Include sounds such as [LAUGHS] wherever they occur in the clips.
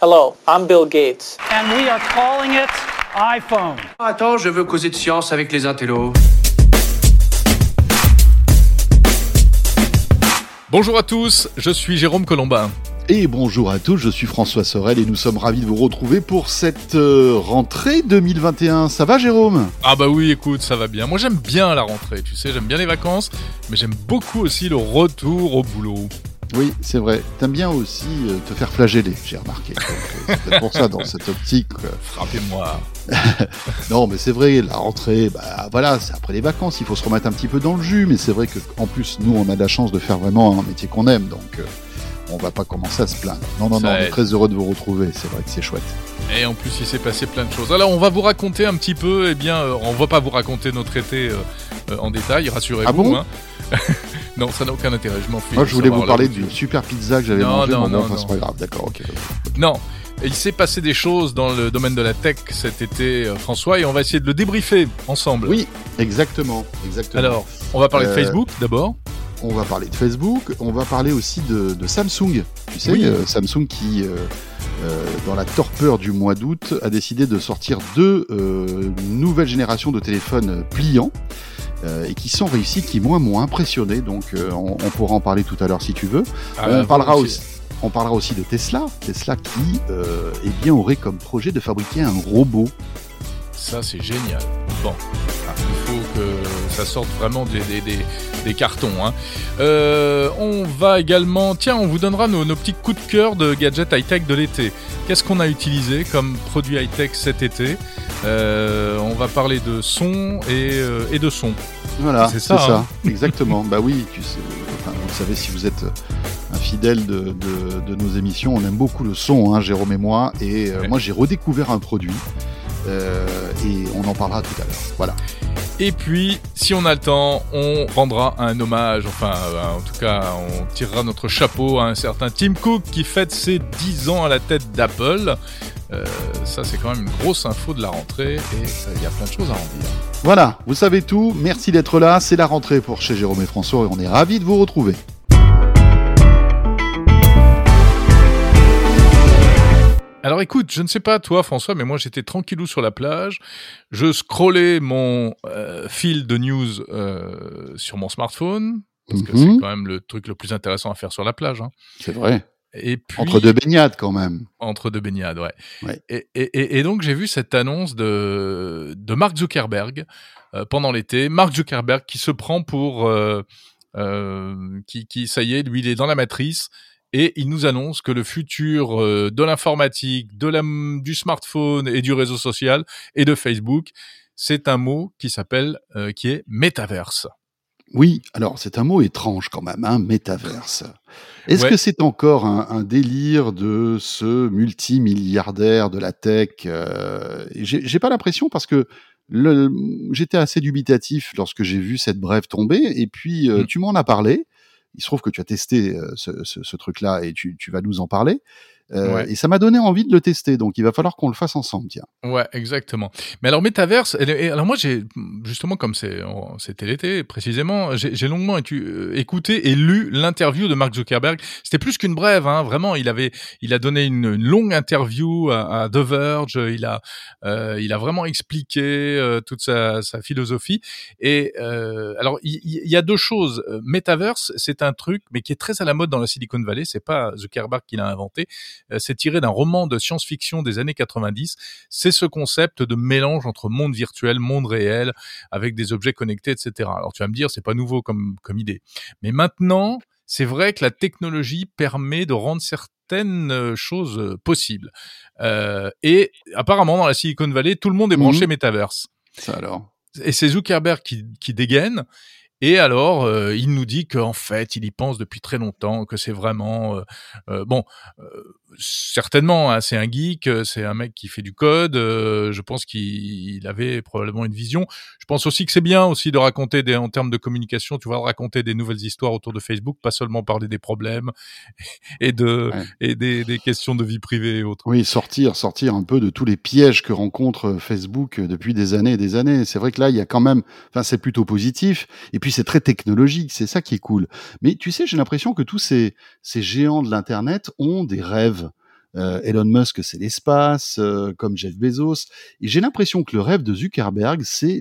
Hello, I'm Bill Gates. And we are calling it iPhone. Attends, je veux causer de science avec les intellos. Bonjour à tous, je suis Jérôme Colombin. Et bonjour à tous, je suis François Sorel et nous sommes ravis de vous retrouver pour cette euh, rentrée 2021. Ça va Jérôme? Ah bah oui, écoute, ça va bien. Moi j'aime bien la rentrée, tu sais, j'aime bien les vacances, mais j'aime beaucoup aussi le retour au boulot. Oui, c'est vrai. T'aimes bien aussi euh, te faire flageller, j'ai remarqué. Euh, c'est pour ça, dans cette optique. euh. [LAUGHS] Frappez-moi. [LAUGHS] Non, mais c'est vrai, la rentrée, bah voilà, c'est après les vacances, il faut se remettre un petit peu dans le jus. Mais c'est vrai que en plus, nous, on a de la chance de faire vraiment un métier qu'on aime, donc euh, on va pas commencer à se plaindre. Non, non, Ça non, on est très heureux de vous retrouver. C'est vrai que c'est chouette. Et en plus, il s'est passé plein de choses. Alors, on va vous raconter un petit peu, eh bien, euh, on va pas vous raconter notre été euh, en détail, rassurez-vous. Ah bon? hein. Non, ça n'a aucun intérêt, je m'en fiche. Moi, je voulais vous parler d'une super pizza que j'avais mangée. non, bon, non, enfin, non. c'est pas grave, d'accord, ok. Non, il s'est passé des choses dans le domaine de la tech cet été, euh, François, et on va essayer de le débriefer ensemble. Oui, exactement, exactement. Alors, on va parler de Euh, Facebook d'abord. On va parler de Facebook, on va parler aussi de, de Samsung. Tu sais, Oui. euh, Samsung qui, euh, euh, dans la torpeur du mois d'août, a décidé de sortir deux nouvelles générations de téléphones pliants euh, et qui sont réussis, qui moi m'ont impressionné. Donc euh, on, on pourra en parler tout à l'heure si tu veux. Ah, on parlera volontiers. aussi. On parlera aussi de Tesla, Tesla qui euh, eh bien aurait comme projet de fabriquer un robot. Ça, c'est génial. Bon, ah, il faut que ça sorte vraiment des, des, des, des cartons. hein. Euh, on va également... Tiens, on vous donnera nos, nos petits coups de cœur de gadgets high-tech de l'été. Qu'est-ce qu'on a utilisé comme produit high-tech cet été Euh, On va parler de son et, euh, et de son. Voilà, C'est ça, ça, hein. exactement. [LAUGHS] bah oui, tu sais, enfin, vous savez si vous êtes un fidèle de, de, de nos émissions, on aime beaucoup le son, hein, Jérôme et moi. Et Ouais. moi, j'ai redécouvert un produit euh, et on en parlera tout à l'heure. Voilà. Et puis, si on a le temps, on rendra un hommage, enfin, euh, en tout cas, on tirera notre chapeau à un certain Tim Cook qui fête ses 10 ans à la tête d'Apple. Euh, ça, c'est quand même une grosse info de la rentrée et il y a plein de choses à en dire. Voilà, vous savez tout. Merci d'être là. C'est la rentrée pour chez Jérôme et François et on est ravis de vous retrouver. Alors écoute, je ne sais pas toi François, mais moi j'étais tranquillou sur la plage, je scrollais mon euh, fil de news euh, sur mon smartphone, parce que Mhm. c'est quand même le truc le plus intéressant à faire sur la plage. hein. C'est vrai. Et puis, Entre deux baignades quand même. Entre deux baignades, ouais. Ouais. Et, et- et- et donc j'ai vu cette annonce de, de Mark Zuckerberg euh, pendant l'été. Mark Zuckerberg qui se prend pour... euh, qui, qui, ça y est, lui, il est dans la matrice. Et il nous annonce que le futur euh, de l'informatique, de la, du smartphone et du réseau social et de Facebook, c'est un mot qui s'appelle, euh, qui est métaverse. Oui, alors c'est un mot étrange quand même, hein, métaverse. Est-ce Ouais. que c'est encore un, un délire de ce multimilliardaire de la tech euh, J'ai pas l'impression parce que j'étais assez dubitatif lorsque j'ai vu cette brève tomber et puis euh, Mm. tu m'en as parlé. Il se trouve que tu as testé euh, ce, truc-là et tu vas nous en parler. Euh, Ouais. Et ça m'a donné envie de le tester, donc il va falloir qu'on le fasse ensemble, tiens. Ouais, exactement. Mais alors et alors moi j'ai justement comme c'est c'était l'été précisément, j'ai longuement étu- euh, écouté et lu l'interview de Mark Zuckerberg. C'était plus qu'une brève, hein, vraiment. Il avait, il a donné une, une longue interview à, à The Verge. Il a, euh, il a vraiment expliqué euh, toute sa, sa philosophie. Et euh, alors il, il y a deux choses. Metaverse, c'est un truc, mais qui est très à la mode dans la Silicon Valley. C'est pas Zuckerberg qui l'a inventé. Euh, c'est tiré d'un roman de science-fiction des années 90 c'est ce concept de mélange entre monde virtuel, monde réel, avec des objets connectés, etc. Alors tu vas me dire, c'est pas nouveau comme, comme idée. Mais maintenant, c'est vrai que la technologie permet de rendre certaines euh, choses euh, possibles. Euh, et apparemment, dans la Silicon Valley, tout le monde est branché. Metaverse. Ça alors? Et c'est Zuckerberg qui, qui dégaine. Et alors, euh, il nous dit qu'en fait, il y pense depuis très longtemps, que c'est vraiment euh, euh, bon. euh, certainement, hein, c'est un geek, euh, c'est un mec qui fait du code. euh, je pense qu'il il avait probablement une vision. Je pense aussi que c'est bien aussi de raconter des, en termes de communication, tu vois, de raconter des nouvelles histoires autour de Facebook, pas seulement parler des problèmes [LAUGHS] et de Ouais. et des, des questions de vie privée et autres. Oui, sortir, sortir un peu de tous les pièges que rencontre Facebook depuis des années et des années. C'est vrai que là, il y a quand même, enfin, c'est plutôt positif. Et puis, c'est très technologique. C'est ça qui est cool. Mais tu sais, j'ai l'impression que tous ces, ces géants de l'Internet ont des rêves. Euh, Elon Musk, c'est l'espace, euh, comme Jeff Bezos. Et j'ai l'impression que le rêve de Zuckerberg, c'est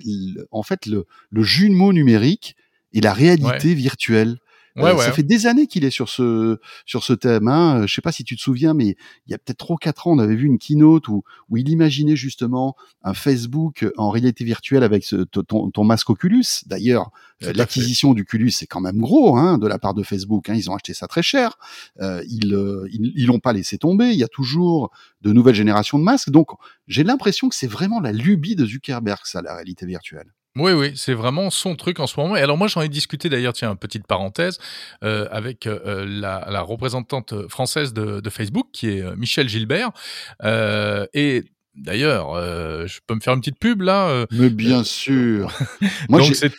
en fait le, le jumeau numérique et la réalité virtuelle. Ouais, Euh, ouais. Ça fait des années qu'il est sur ce sur ce thème. Hein. Euh, Je sais pas si tu te souviens, mais il y a peut-être trois quatre ans, on avait vu une keynote où où il imaginait justement un Facebook en réalité virtuelle avec ce, ton, ton masque Oculus. D'ailleurs, euh, l'acquisition du Oculus c'est quand même gros hein, de la part de Facebook. Hein. Ils ont acheté ça très cher. Euh, ils euh, ils ils l'ont pas laissé tomber. Il y a toujours de nouvelles générations de masques. Donc j'ai l'impression que c'est vraiment la lubie de Zuckerberg, ça, la réalité virtuelle. Oui, oui, c'est vraiment son truc en ce moment. Et alors moi, j'en ai discuté d'ailleurs, tiens, petite parenthèse, euh, avec euh, la, la représentante française de, Facebook, qui est euh, Michel Gilbert. Euh, et d'ailleurs, euh, je peux me faire une petite pub là. euh, Mais bien sûr. [LAUGHS] Moi, donc je, sais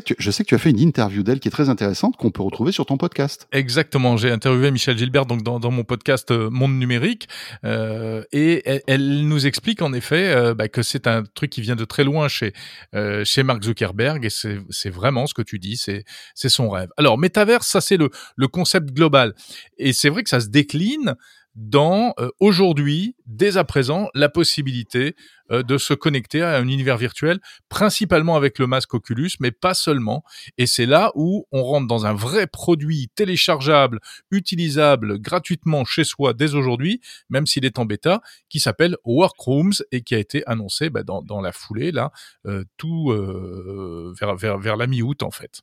que tu, je sais que tu as fait une interview d'elle qui est très intéressante qu'on peut retrouver sur ton podcast. Exactement, j'ai interviewé Michel Gilbert donc dans, dans mon podcast euh, Monde numérique euh, et elle, elle nous explique en effet euh, bah, que c'est un truc qui vient de très loin chez euh, chez Mark Zuckerberg et c'est vraiment ce que tu dis, c'est c'est son rêve. Alors Metaverse, ça c'est le le concept global et c'est vrai que ça se décline dans euh, aujourd'hui, dès à présent, la possibilité euh, de se connecter à un univers virtuel, principalement avec le masque Oculus, mais pas seulement. Et c'est là où on rentre dans un vrai produit téléchargeable, utilisable gratuitement chez soi dès aujourd'hui, même s'il est en bêta, qui s'appelle Workrooms et qui a été annoncé bah, dans, dans la foulée là, euh, tout euh, vers, vers, vers la mi-août en fait.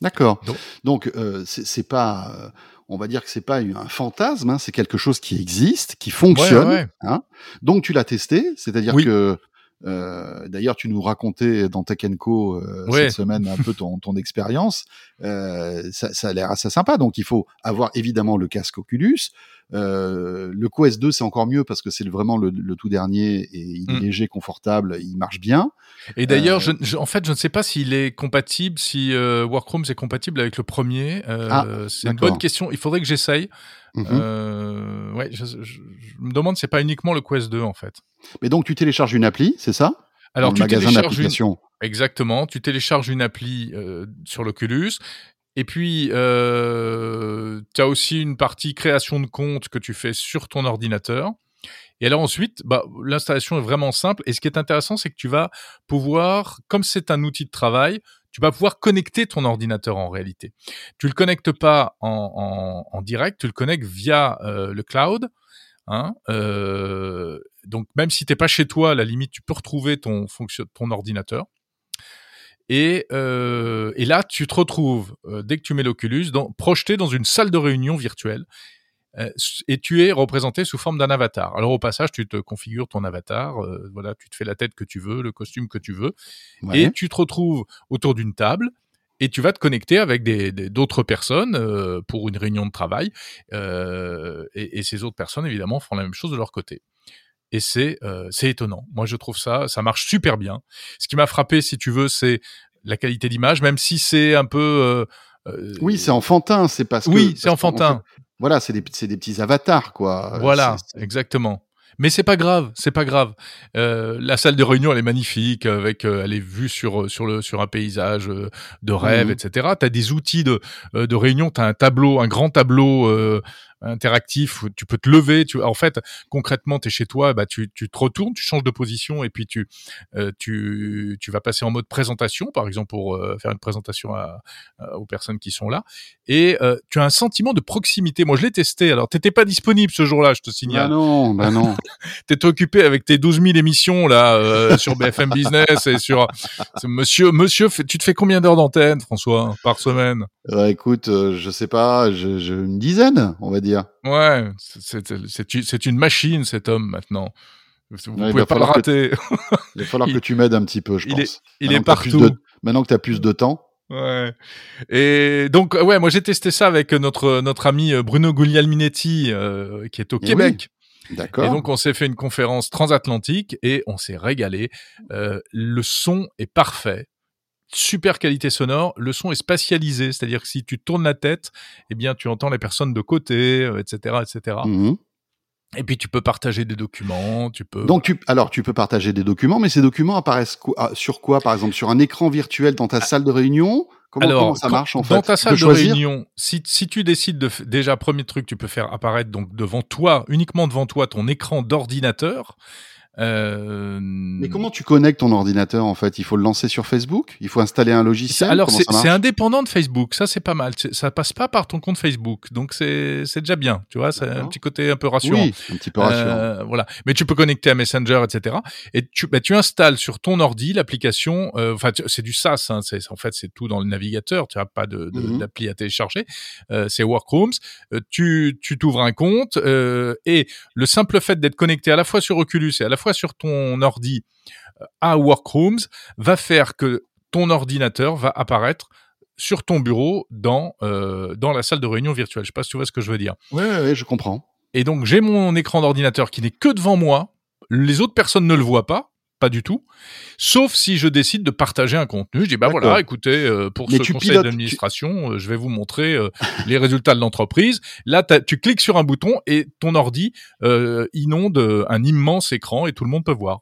D'accord. Donc- euh, c'est pas, euh, on va dire que c'est pas un fantasme, hein, c'est quelque chose qui existe, qui fonctionne. Ouais, ouais, ouais. Hein. Donc, tu l'as testé, c'est-à-dire Oui. que, euh, d'ailleurs, tu nous racontais dans Tech Co euh, Ouais. cette semaine un peu ton, ton expérience. Euh, ça, ça a l'air assez sympa. Donc, il faut avoir évidemment le casque Oculus. Euh, le Quest 2, c'est encore mieux parce que c'est vraiment le, le tout dernier et il est Mm. léger, confortable, il marche bien. Et d'ailleurs, Euh, je, je- en fait, je ne sais pas s'il est compatible, si euh, Workrooms est compatible avec le premier. Euh, Ah, c'est une bonne question. Il faudrait que j'essaye. Mhm. Euh, ouais, je, je- je me demande, c'est pas uniquement le Quest 2 en fait. Mais donc, tu télécharges une appli, c'est ça? Alors, Dans tu le magasin télécharges une, d'application. Exactement. Tu télécharges une appli euh, sur l'Oculus. Et puis, euh, tu as aussi une partie création de compte que tu fais sur ton ordinateur. Et alors ensuite, bah, l'installation est vraiment simple. Et ce qui est intéressant, c'est que tu vas pouvoir, comme c'est un outil de travail, tu vas pouvoir connecter ton ordinateur en réalité. Tu le connectes pas en, direct, tu le connectes via euh, le cloud. Hein, euh, donc même si t'es pas chez toi, à la limite, tu peux retrouver ton ordinateur. Et, euh, et là, tu te retrouves, dès que tu mets l'Oculus, projeté dans une salle de réunion virtuelle. Euh, et tu es représenté sous forme d'un avatar. Alors au passage, tu te configures ton avatar, euh, voilà, tu te fais la tête que tu veux, le costume que tu veux, Ouais. et tu te retrouves autour d'une table et tu vas te connecter avec des des- d'autres personnes euh, pour une réunion de travail. Euh, et, et ces autres personnes, évidemment, font la même chose de leur côté. Et c'est étonnant. Moi, je trouve ça, ça marche super bien. Ce qui m'a frappé, si tu veux, c'est la qualité d'image, même si c'est un peu. Oui, c'est enfantin, c'est parce que. Oui, c'est enfantin. Voilà, c'est des, c'est des petits avatars, quoi. Euh, Voilà, exactement. Mais c'est pas grave, c'est pas grave. Euh, la salle de réunion, elle est magnifique, avec, euh, elle est vue sur sur le sur un paysage euh, de rêve, Mhm. etc. T'as des outils de de réunion, t'as un tableau, un grand tableau euh, interactif. où Tu peux te lever. Tu, en fait, concrètement, t'es chez toi, bah tu tu te retournes, tu changes de position et puis tu euh, tu tu vas passer en mode présentation, par exemple pour euh, faire une présentation à, à- aux personnes qui sont là. Et euh, tu as un sentiment de proximité. Moi, je l'ai testé. Alors, t'étais pas disponible ce jour-là, je te Bah signale non, bah [LAUGHS] non. t'es occupé avec tes 12 000 émissions là euh, sur BFM Business et sur Monsieur Monsieur, tu te fais combien d'heures d'antenne, François, par semaine? Euh, écoute, euh, je sais pas, je, je- une dizaine, on va dire. Ouais, c'est- une machine cet homme maintenant. Vous Ouais, pouvez pas le que- rater. [LAUGHS] Il va falloir Il- que tu m'aides un petit peu, je il pense. est- il Maintenant est partout. de- maintenant que tu as plus de temps. Ouais. Et donc ouais, moi j'ai testé ça avec notre notre ami euh, Bruno Guglielminetti euh, qui est au Eh Québec. D'accord. Et donc on s'est fait une conférence transatlantique et on s'est régalé. Euh, le son est parfait. Super qualité sonore, le son est spatialisé, c'est-à-dire que si tu tournes la tête, eh bien tu entends les personnes de côté, euh, etc., etc. Mhm. Et puis tu peux partager des documents, tu peux. Donc, tu, alors, tu peux partager des documents, mais ces documents apparaissent quoi- ah, sur quoi, par exemple Sur un écran virtuel dans ta salle de réunion? Comment, Alors, comment ça marche en fait? dans ta salle de, choisir? réunion, si, si tu décides de déjà premier truc, tu peux faire apparaître donc devant toi, uniquement devant toi, ton écran d'ordinateur. Euh, Mais comment tu connectes ton ordinateur en fait? Il faut le lancer sur Facebook? Il faut installer un logiciel? Alors c'est indépendant de Facebook, ça c'est pas mal. Ça passe pas par ton compte Facebook, donc c'est déjà bien. Tu vois, c'est un petit côté un peu rassurant. Oui, un petit peu rassurant. Euh, voilà. Mais tu peux connecter à Messenger, etc. Et tu, bah, tu installes sur ton ordi l'application. euh, Enfin, tu- c'est du SaaS. Hein, en fait c'est tout dans le navigateur. Tu as pas de de- Mhm. d'appli à télécharger. C'est Workrooms. Tu tu t'ouvres un compte et le simple fait d'être connecté à la fois sur Oculus et à la fois sur ton ordi euh, à Workrooms va faire que ton ordinateur va apparaître sur ton bureau dans euh, dans la salle de réunion virtuelle. Je sais pas si tu vois ce que je veux dire. Ouais, ouais, je comprends. Et donc j'ai mon écran d'ordinateur qui n'est que devant moi. Les autres personnes ne le voient pas, pas du tout. Sauf si je décide de partager un contenu. Je dis bah voilà, écoutez, euh, pour Mais ce conseil pilotes- d'administration, euh, je vais vous montrer euh, [LAUGHS] les résultats de l'entreprise. Là, tu cliques sur un bouton et ton ordi euh, inonde un immense écran et tout le monde peut voir.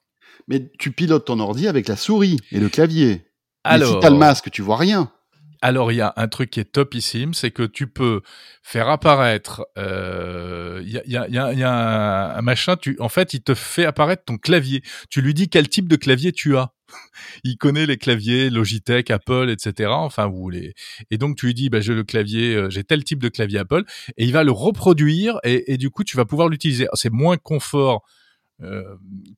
Mais tu pilotes ton ordi avec la souris et le clavier. Mais Alors, si t'as le masque, tu vois rien. Alors, il y a un truc qui est topissime, c'est que tu peux faire apparaître. euh, Il y, a, un, machin. Tu, en fait, il te fait apparaître ton clavier. Tu lui dis quel type de clavier tu as. [LAUGHS] il connaît les claviers Logitech, Apple, etc. Enfin, vous les. Et donc, tu lui dis, bah, j'ai le clavier, euh, j'ai tel type de clavier Apple, et il va le reproduire, et du coup, tu vas pouvoir l'utiliser. C'est moins confort. Euh,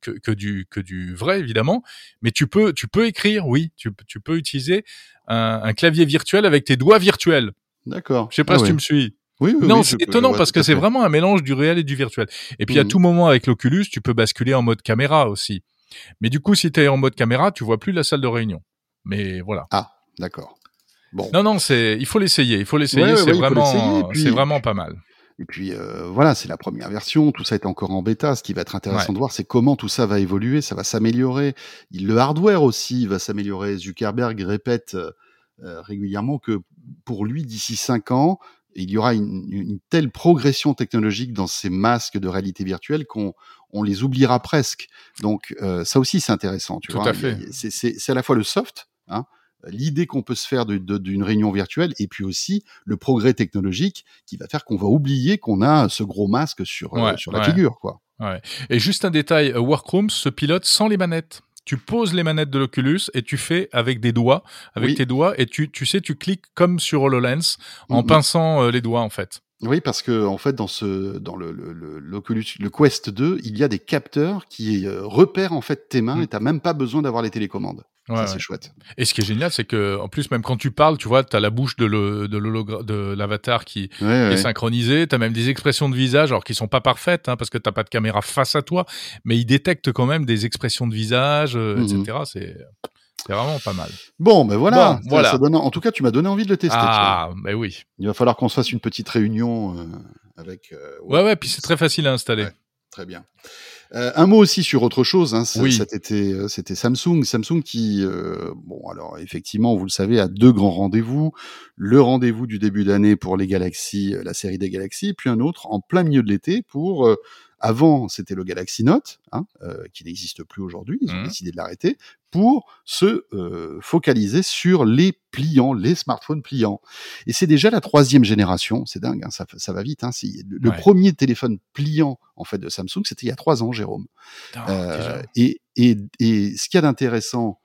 que, que du que du vrai évidemment mais tu peux tu peux écrire oui tu, tu peux utiliser un, un clavier virtuel avec tes doigts virtuels. D'accord. Je sais pas Ah si tu me suis. Oui, oui, non, oui, c'est étonnant parce que c'est vraiment un mélange du réel et du virtuel. Et puis à Mhm. tout moment avec l'Oculus, tu peux basculer en mode caméra aussi. Mais du coup, si tu es en mode caméra, tu vois plus la salle de réunion. Mais voilà. Ah, d'accord. Bon. Non, non, c'est, il faut l'essayer. Il faut l'essayer. Ouais, c'est ouais, vraiment, c'est vraiment pas mal. Et puis euh, voilà, c'est la première version, tout ça est encore en bêta. Ce qui va être intéressant Ouais. de voir, c'est comment tout ça va évoluer, ça va s'améliorer. Le hardware aussi va s'améliorer. Zuckerberg répète euh, euh, régulièrement que pour lui, d'ici cinq ans, il y aura une, une telle progression technologique dans ces masques de réalité virtuelle qu'on on les oubliera presque. Donc euh, ça aussi, c'est intéressant. Tu Tout vois, à fait. C'est à la fois le soft, hein, l'idée qu'on peut se faire d'une réunion virtuelle, et puis aussi le progrès technologique qui va faire qu'on va oublier qu'on a ce gros masque sur, euh, Ouais, sur la ouais. figure. quoi. Et juste un détail, euh, Workrooms se pilote sans les manettes. Tu poses les manettes de l'Oculus et tu fais avec des doigts, avec Oui. tes doigts, et tu, tu sais, tu cliques comme sur HoloLens en Mhm. pinçant euh, les doigts en fait. Oui, parce que en fait, dans ce, dans le, l'Oculus- le Quest 2, il y a des capteurs qui euh, repèrent en fait tes mains Mm. et t'as même pas besoin d'avoir les télécommandes. Ouais, ça, ouais. c'est chouette. Et ce qui est génial, c'est que en plus, même quand tu parles, tu vois, tu as la bouche de le- l'avatar qui Ouais, est ouais. synchronisée, tu as même des expressions de visage, alors qui sont pas parfaites, hein, parce que t'as pas de caméra face à toi, mais il détecte quand même des expressions de visage, euh, Mhm. etc. C'est c'est vraiment pas mal. Bon, ben voilà. Bon, Ça- voilà. ça donne- en tout cas, tu m'as donné envie de le tester. Ah, mais oui. Il va falloir qu'on se fasse une petite réunion euh, avec. euh, Ouais, ouais, puis c'est très facile à installer. Ouais. Très bien. Euh, un mot aussi sur autre chose. Hein, c- Oui. Cet été, euh, c'était Samsung. Samsung qui, euh, bon, alors effectivement, vous le savez, a deux grands rendez-vous. Le rendez-vous du début d'année pour les Galaxy, euh, la série des Galaxy, puis un autre en plein milieu de l'été pour. Avant, c'était le Galaxy Note, hein, euh, qui n'existe plus aujourd'hui. Ils ont Mhm. décidé de l'arrêter pour se euh, focaliser sur les pliants, les smartphones pliants. Et c'est déjà la troisième génération. C'est dingue, hein, ça, ça va vite. Hein, le Ouais. premier téléphone pliant en fait de Samsung, c'était il y a trois ans, Jérôme. Putain, Euh, et, et, et ce qu'il y a d'intéressant,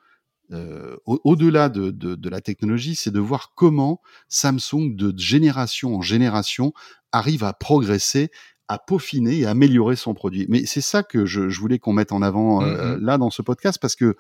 euh, au- au-delà de, de, de la technologie, c'est de voir comment Samsung, de génération en génération, arrive à progresser, à peaufiner et à améliorer son produit. Mais c'est ça que je, je voulais qu'on mette en avant euh, Mhm. là dans ce podcast, parce que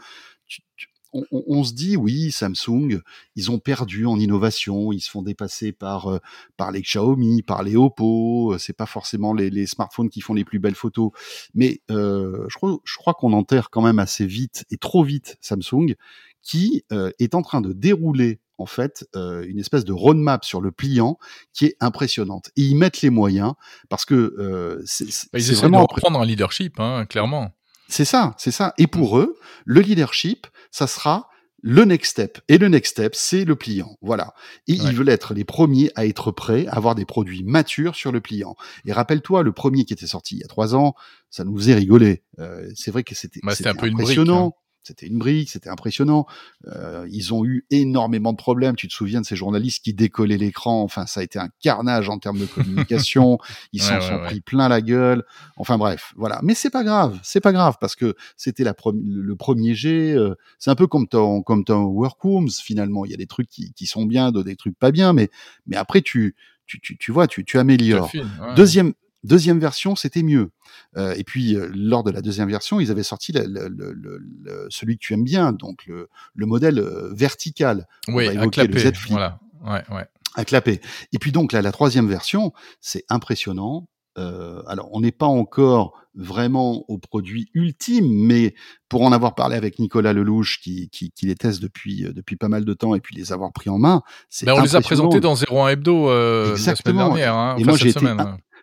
tu- tu- on, on- on se dit, oui, Samsung, ils ont perdu en innovation, ils se font dépasser par, euh, par les Xiaomi, par les Oppo, euh, c'est pas forcément les, les smartphones qui font les plus belles photos, mais euh, je crois, je crois qu'on enterre quand même assez vite et trop vite Samsung, qui est en train de dérouler en fait euh, une espèce de roadmap sur le pliant qui est impressionnante. Et ils mettent les moyens parce que euh, c'est Bah, essaient de vraiment reprendre un leadership, hein, clairement. c'est ça, c'est ça. Et pour eux, le leadership, ça sera le next step. Et le next step, c'est le pliant. Voilà. Et Ouais. ils veulent être les premiers à être prêts, à avoir des produits matures sur le pliant. Et rappelle-toi, le premier qui était sorti il y a trois ans, ça nous faisait rigoler. Euh, c'est vrai que c'était Bah, c'était c'était un peu une brique, impressionnant. C'était une brique, c'était impressionnant. Euh, ils ont eu énormément de problèmes. Tu te souviens de ces journalistes qui décollaient l'écran? Enfin, ça a été un carnage en termes de communication. [LAUGHS] Ils s'en Ouais, sont ouais, pris plein la gueule. Enfin bref, voilà. Mais c'est pas grave, c'est pas grave parce que c'était la le premier jet. euh, c'est un peu comme ton comme ton workrooms finalement. Il y a des trucs qui, qui sont bien, d'autres des trucs pas bien, mais mais après tu tu tu, tu vois, tu tu améliores. Ouais. Deuxième, deuxième version, c'était mieux. Euh, et puis, euh, lors de la deuxième version, ils avaient sorti la- le- le- le- le- celui que tu aimes bien, donc le, le modèle euh, vertical, Oui, à le clapper. Z Flip. Voilà. Ouais, ouais. à clapper. Et puis donc, là, la troisième version, c'est impressionnant. Euh, alors, on n'est pas encore vraiment au produit ultime, mais pour en avoir parlé avec Nicolas Lelouch, qui, qui, qui les teste depuis, euh, depuis pas mal de temps, et puis les avoir pris en main, c'est Ben, on les a présentés dans 01 Hebdo euh, la semaine Exactement. dernière. Hein, Et enfin, moi, j'ai été.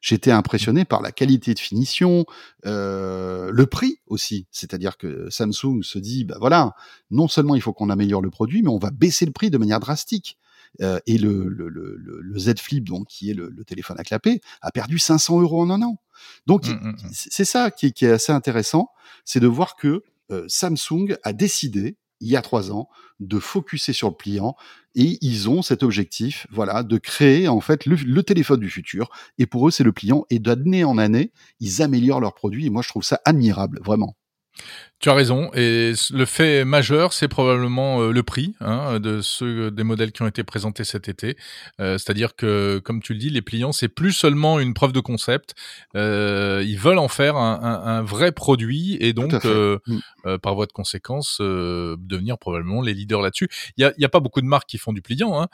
J'étais impressionné par la qualité de finition, euh, le prix aussi. C'est-à-dire que Samsung se dit, bah voilà, non seulement il faut qu'on améliore le produit, mais on va baisser le prix de manière drastique. Euh, et le, le, le, le- le Z Flip, donc qui est le, le téléphone à clapper, a perdu 500 euros en un an. Donc Mm, mm, mm. c'est c'est ça qui est, qui est assez intéressant, c'est de voir que euh, Samsung a décidé il y a trois ans de focuser sur le pliant et ils ont cet objectif, voilà, de créer en fait le, téléphone du futur. Et pour eux, c'est le pliant. Et d'année en année, ils améliorent leurs produits. Et moi, je trouve ça admirable, vraiment. Tu as raison. Et le fait majeur, c'est probablement euh, le prix hein, de ceux des modèles qui ont été présentés cet été. Euh, C'est-à-dire que, comme tu le dis, les pliants, c'est plus seulement une preuve de concept. Euh, ils veulent en faire un, un- un vrai produit et donc, euh, Mm. euh, par voie de conséquence, devenir probablement les leaders là-dessus. Il y a, il y a pas beaucoup de marques qui font du pliant. hein.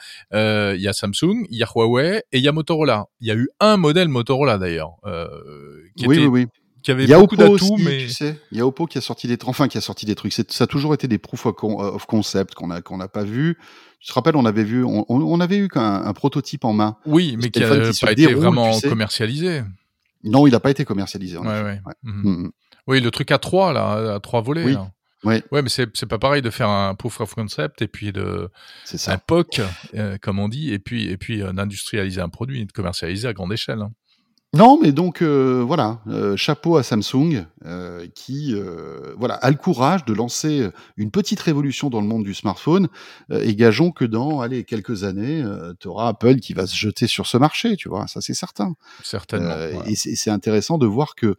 Il y a Samsung, il y a Huawei et il y a Motorola. Il y a eu un modèle Motorola d'ailleurs, qui, oui, était- oui, oui. Qui avait Il y a beaucoup d'atouts, mais tu sais. Il y a Oppo qui a sorti des, enfin, qui a sorti des trucs. Ça a toujours été des proof of of concept qu'on a, qu'on n'a pas vu. Tu te rappelles, on avait vu, on, avait eu un prototype en main. oui, mais qui n'a se pas été déroule, vraiment tu sais. commercialisé. Non, il n'a pas été commercialisé. En Ouais, effet. ouais. Ouais. Mhm. Mm, mm. Oui, le truc à trois, là, à trois volets. Oui. là. Ouais. Ouais, mais c'est pas pareil de faire un proof of concept et puis de C'est un. POC, euh, comme on dit, et puis et puis euh, d'industrialiser un produit, de commercialiser à grande échelle. hein. Non, mais donc euh, voilà, euh, chapeau à Samsung euh, qui voilà a le courage de lancer une petite révolution dans le monde du smartphone et gageons que dans allez quelques années, tu auras Apple qui va se jeter sur ce marché, tu vois, ça c'est certain. Certainement. Ouais. Et c'est intéressant de voir que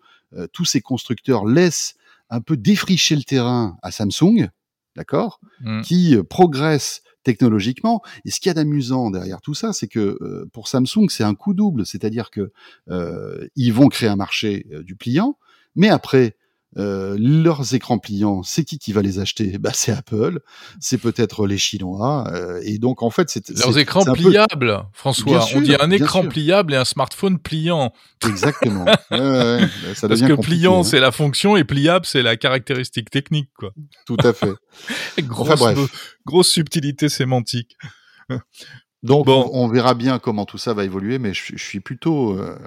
tous ces constructeurs laissent un peu défricher le terrain à Samsung, d'accord, Mm. qui progresse technologiquement. Et ce qu'il y a d'amusant derrière tout ça, c'est que euh, pour Samsung, c'est un coup double, c'est-à-dire que euh, ils vont créer un marché euh, du pliant, mais après euh, leurs écrans pliants, c'est qui qui va les acheter? Bah c'est Apple, c'est peut-être les Chinois, euh, et donc en fait c'est Leurs écrans peu- pliables, François. On dit un écran sûr. pliable et un smartphone pliant. Exactement. [LAUGHS] Ouais, ouais, ouais, ça Parce que pliant, hein. c'est la fonction et pliable, c'est la caractéristique technique, quoi. tout à fait. [LAUGHS] Grosse, bref. grosse subtilité sémantique. [LAUGHS] Donc Bon. on, on verra bien comment tout ça va évoluer, mais je, suis- je suis plutôt euh,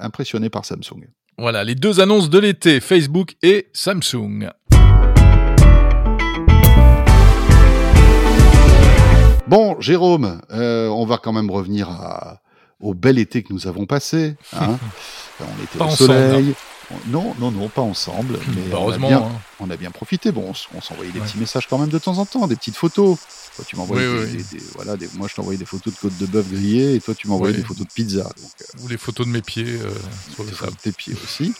impressionné par Samsung. Voilà, les deux annonces de l'été, Facebook et Samsung. Bon, Jérôme, euh, on va quand même revenir à- au bel été que nous avons passé. Hein. [LAUGHS] on était Pas au soleil. On- Non, non, non, pas ensemble. Mais Bah, on, a heureusement. bien, hein. on a bien profité. Bon, on, s'envoyait des Ouais. petits messages quand même de temps en temps, des petites photos. Toi, tu m'envoyais Oui, des, oui. des- des- voilà, des- moi, je t'envoyais des photos de côte de bœuf grillée et toi, tu m'envoyais Oui. des photos de pizza. Donc, euh, Ou les photos de mes pieds euh, sur le des tes pieds aussi.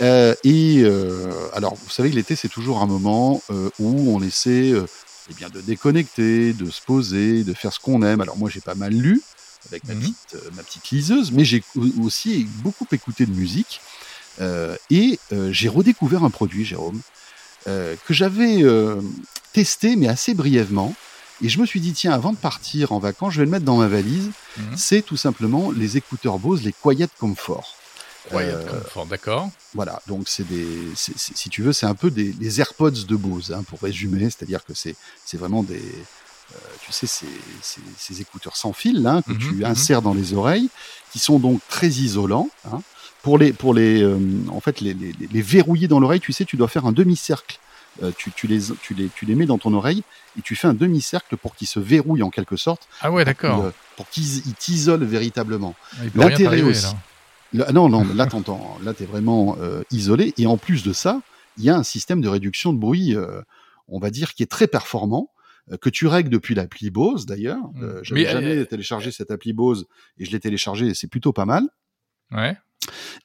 Euh, et euh, alors, vous savez que l'été, c'est toujours un moment où on essaie eh bien, de déconnecter, de se poser, de faire ce qu'on aime. Alors moi, j'ai pas mal lu avec ma, Mhm. petite, ma petite liseuse, mais j'ai au- aussi beaucoup écouté de musique. Euh, et euh, j'ai redécouvert un produit, Jérôme, euh, que j'avais euh, testé, mais assez brièvement. Et je me suis dit, tiens, avant de partir en vacances, je vais le mettre dans ma valise. Mhm. C'est tout simplement les écouteurs Bose, les Quiet Comfort. Quiet Euh, Comfort, d'accord. voilà, donc c'est des, si tu veux, c'est un peu des, AirPods de Bose, hein, pour résumer, c'est-à-dire que c'est, c'est vraiment des, euh, tu sais, ces, ces, ces écouteurs sans fil là que Mhm, tu mhm. insères dans les oreilles, qui sont donc très isolants. Hein. Pour les, pour les, euh, en fait, les, les, les verrouiller dans l'oreille, tu sais, tu dois faire un demi-cercle. Euh, tu, tu, les, tu, les, tu les mets dans ton oreille et tu fais un demi-cercle pour qu'ils se verrouillent en quelque sorte, Ah ouais, d'accord. euh, pour qu'ils ils t'isolent véritablement. Rien l'intérêt aussi. là. Là- non, non, [LAUGHS] là, t'entends. Là, t'es vraiment euh, isolé. Et en plus de ça, il y a un système de réduction de bruit. euh, on va dire, qui est très performant, euh, que tu règles depuis l'appli Bose d'ailleurs. Mm. Euh, J'avais Mais, jamais euh, téléchargé cette appli Bose et je l'ai téléchargé et c'est plutôt pas mal. Ouais.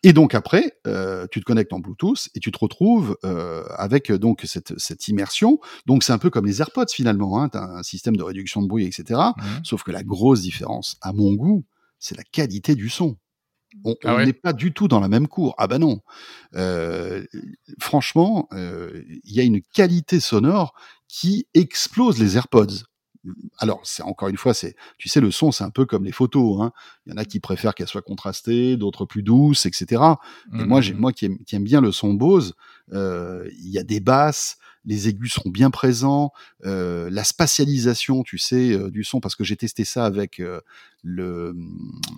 Et donc après, euh, tu te connectes en Bluetooth et tu te retrouves euh, avec euh, donc cette, cette immersion. Donc c'est un peu comme les AirPods finalement. Hein. Tu as un système de réduction de bruit, etc. Mhm. Sauf que la grosse différence, à mon goût, c'est la qualité du son. On Ah ouais n'est pas du tout dans la même cour. Ah bah non. Euh, franchement, euh, il y a une qualité sonore qui explose les AirPods. Alors, c'est encore une fois, c'est, tu sais, le son, c'est un peu comme les photos. Hein. Il y en a qui préfèrent qu'elles soient contrastées, d'autres plus douces, etc. Et moi, j'ai, Mhm. moi qui aime, qui aime bien le son Bose, euh, il y a des basses, les aigus seront bien présents, euh, la spatialisation, tu sais, euh, du son, parce que j'ai testé ça avec euh, le,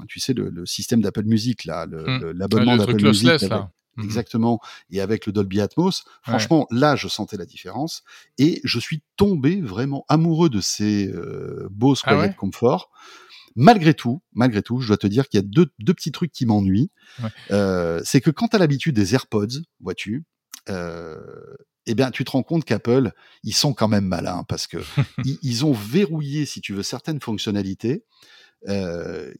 tu sais, le, le système d'Apple Music là, l'abonnement le d'Apple Music. lossless, avec- là. Mhm. Exactement. Et avec le Dolby Atmos, franchement, là, je sentais la différence. Et je suis tombé vraiment amoureux de ces euh, Bose Ah Quiet ouais? Comfort. Malgré tout, malgré tout, je dois te dire qu'il y a deux, deux petits trucs qui m'ennuient. Ouais. Euh, c'est que quand tu as l'habitude des AirPods, vois-tu, euh, eh bien, tu te rends compte qu'Apple, ils sont quand même malins parce que [LAUGHS] ils, ils ont verrouillé, si tu veux, certaines fonctionnalités euh,